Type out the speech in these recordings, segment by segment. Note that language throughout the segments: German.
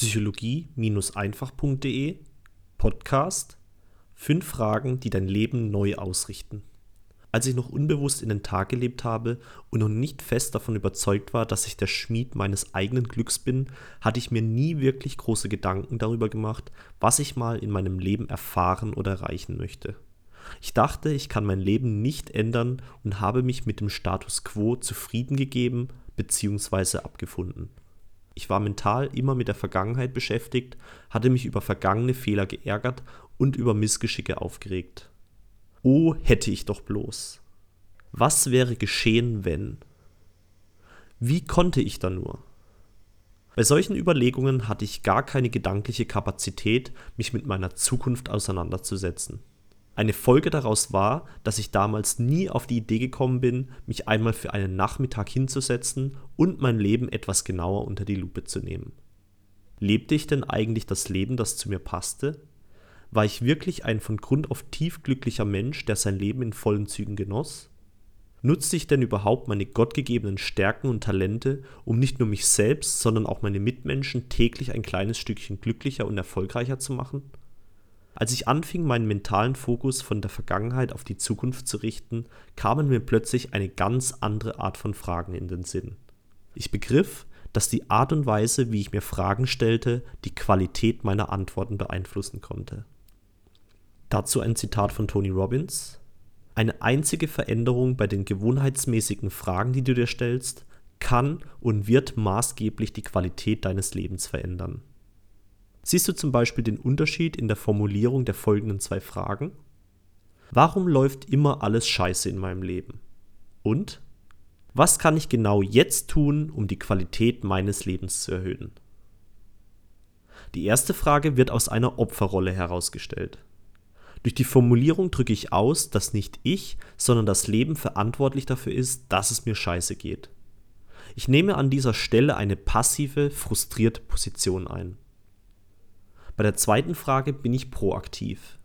psychologie-einfach.de Podcast 5 Fragen, die dein Leben neu ausrichten. Als ich noch unbewusst in den Tag gelebt habe und noch nicht fest davon überzeugt war, dass ich der Schmied meines eigenen Glücks bin, hatte ich mir nie wirklich große Gedanken darüber gemacht, was ich mal in meinem Leben erfahren oder erreichen möchte. Ich dachte, ich kann mein Leben nicht ändern und habe mich mit dem Status quo zufrieden gegeben bzw. abgefunden. Ich war mental immer mit der Vergangenheit beschäftigt, hatte mich über vergangene Fehler geärgert und über Missgeschicke aufgeregt. Oh, hätte ich doch bloß. Was wäre geschehen, wenn? Wie konnte ich da nur? Bei solchen Überlegungen hatte ich gar keine gedankliche Kapazität, mich mit meiner Zukunft auseinanderzusetzen. Eine Folge daraus war, dass ich damals nie auf die Idee gekommen bin, mich einmal für einen Nachmittag hinzusetzen und mein Leben etwas genauer unter die Lupe zu nehmen. Lebte ich denn eigentlich das Leben, das zu mir passte? War ich wirklich ein von Grund auf tief glücklicher Mensch, der sein Leben in vollen Zügen genoss? Nutzte ich denn überhaupt meine gottgegebenen Stärken und Talente, um nicht nur mich selbst, sondern auch meine Mitmenschen täglich ein kleines Stückchen glücklicher und erfolgreicher zu machen? Als ich anfing, meinen mentalen Fokus von der Vergangenheit auf die Zukunft zu richten, kamen mir plötzlich eine ganz andere Art von Fragen in den Sinn. Ich begriff, dass die Art und Weise, wie ich mir Fragen stellte, die Qualität meiner Antworten beeinflussen konnte. Dazu ein Zitat von Tony Robbins. Eine einzige Veränderung bei den gewohnheitsmäßigen Fragen, die du dir stellst, kann und wird maßgeblich die Qualität deines Lebens verändern. Siehst du zum Beispiel den Unterschied in der Formulierung der folgenden zwei Fragen? Warum läuft immer alles scheiße in meinem Leben? Und was kann ich genau jetzt tun, um die Qualität meines Lebens zu erhöhen? Die erste Frage wird aus einer Opferrolle herausgestellt. Durch die Formulierung drücke ich aus, dass nicht ich, sondern das Leben verantwortlich dafür ist, dass es mir scheiße geht. Ich nehme an dieser Stelle eine passive, frustrierte Position ein. Bei der zweiten Frage bin ich proaktiv.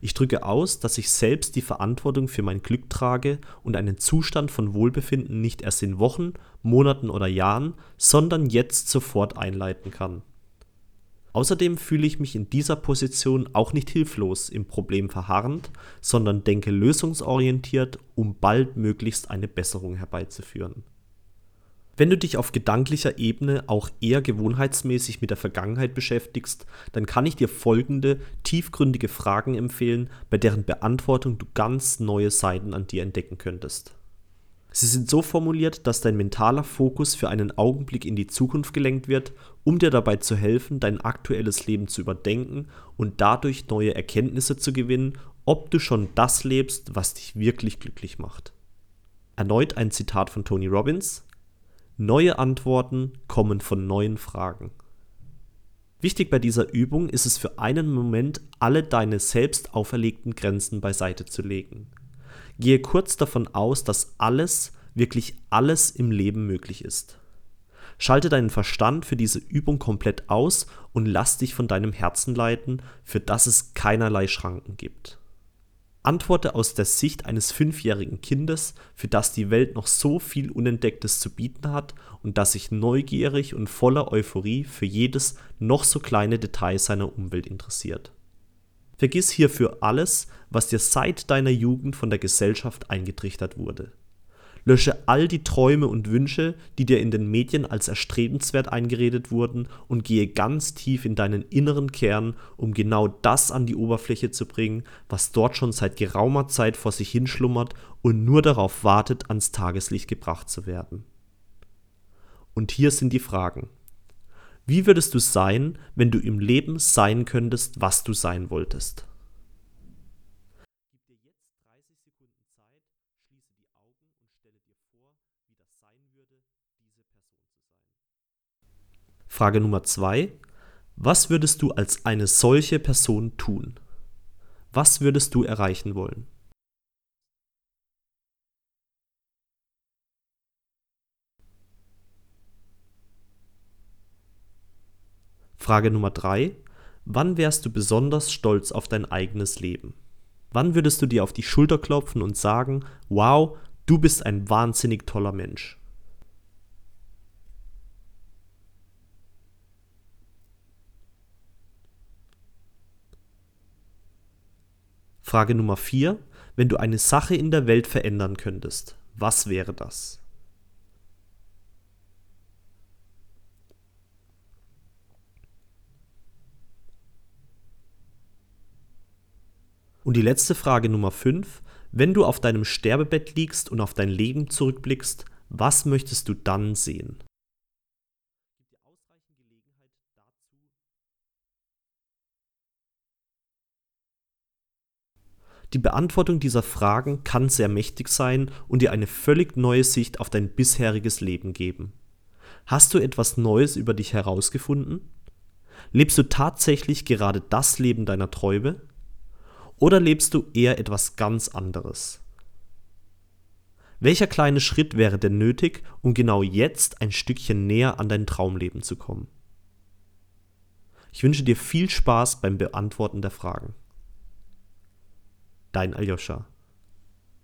Ich drücke aus, dass ich selbst die Verantwortung für mein Glück trage und einen Zustand von Wohlbefinden nicht erst in Wochen, Monaten oder Jahren, sondern jetzt sofort einleiten kann. Außerdem fühle ich mich in dieser Position auch nicht hilflos im Problem verharrend, sondern denke lösungsorientiert, um bald möglichst eine Besserung herbeizuführen. Wenn du dich auf gedanklicher Ebene auch eher gewohnheitsmäßig mit der Vergangenheit beschäftigst, dann kann ich dir folgende tiefgründige Fragen empfehlen, bei deren Beantwortung du ganz neue Seiten an dir entdecken könntest. Sie sind so formuliert, dass dein mentaler Fokus für einen Augenblick in die Zukunft gelenkt wird, um dir dabei zu helfen, dein aktuelles Leben zu überdenken und dadurch neue Erkenntnisse zu gewinnen, ob du schon das lebst, was dich wirklich glücklich macht. Erneut ein Zitat von Tony Robbins. Neue Antworten kommen von neuen Fragen. Wichtig bei dieser Übung ist es für einen Moment, alle deine selbst auferlegten Grenzen beiseite zu legen. Gehe kurz davon aus, dass alles, wirklich alles im Leben möglich ist. Schalte deinen Verstand für diese Übung komplett aus und lass dich von deinem Herzen leiten, für das es keinerlei Schranken gibt. Antworte aus der Sicht eines fünfjährigen Kindes, für das die Welt noch so viel Unentdecktes zu bieten hat und das sich neugierig und voller Euphorie für jedes noch so kleine Detail seiner Umwelt interessiert. Vergiss hierfür alles, was dir seit deiner Jugend von der Gesellschaft eingetrichtert wurde. Lösche all die Träume und Wünsche, die dir in den Medien als erstrebenswert eingeredet wurden, und gehe ganz tief in deinen inneren Kern, um genau das an die Oberfläche zu bringen, was dort schon seit geraumer Zeit vor sich hinschlummert und nur darauf wartet, ans Tageslicht gebracht zu werden. Und hier sind die Fragen. Wie würdest du sein, wenn du im Leben sein könntest, was du sein wolltest? Frage Nummer zwei. Was würdest du als eine solche Person tun? Was würdest du erreichen wollen? Frage Nummer drei. Wann wärst du besonders stolz auf dein eigenes Leben? Wann würdest du dir auf die Schulter klopfen und sagen, wow, Du bist ein wahnsinnig toller Mensch. Frage Nummer 4. Wenn du eine Sache in der Welt verändern könntest, was wäre das? Und die letzte Frage Nummer 5. Wenn du auf deinem Sterbebett liegst und auf dein Leben zurückblickst, was möchtest du dann sehen? Die Beantwortung dieser Fragen kann sehr mächtig sein und dir eine völlig neue Sicht auf dein bisheriges Leben geben. Hast du etwas Neues über dich herausgefunden? Lebst du tatsächlich gerade das Leben deiner Träume? Oder lebst du eher etwas ganz anderes? Welcher kleine Schritt wäre denn nötig, um genau jetzt ein Stückchen näher an dein Traumleben zu kommen? Ich wünsche dir viel Spaß beim Beantworten der Fragen. Dein Aljoscha.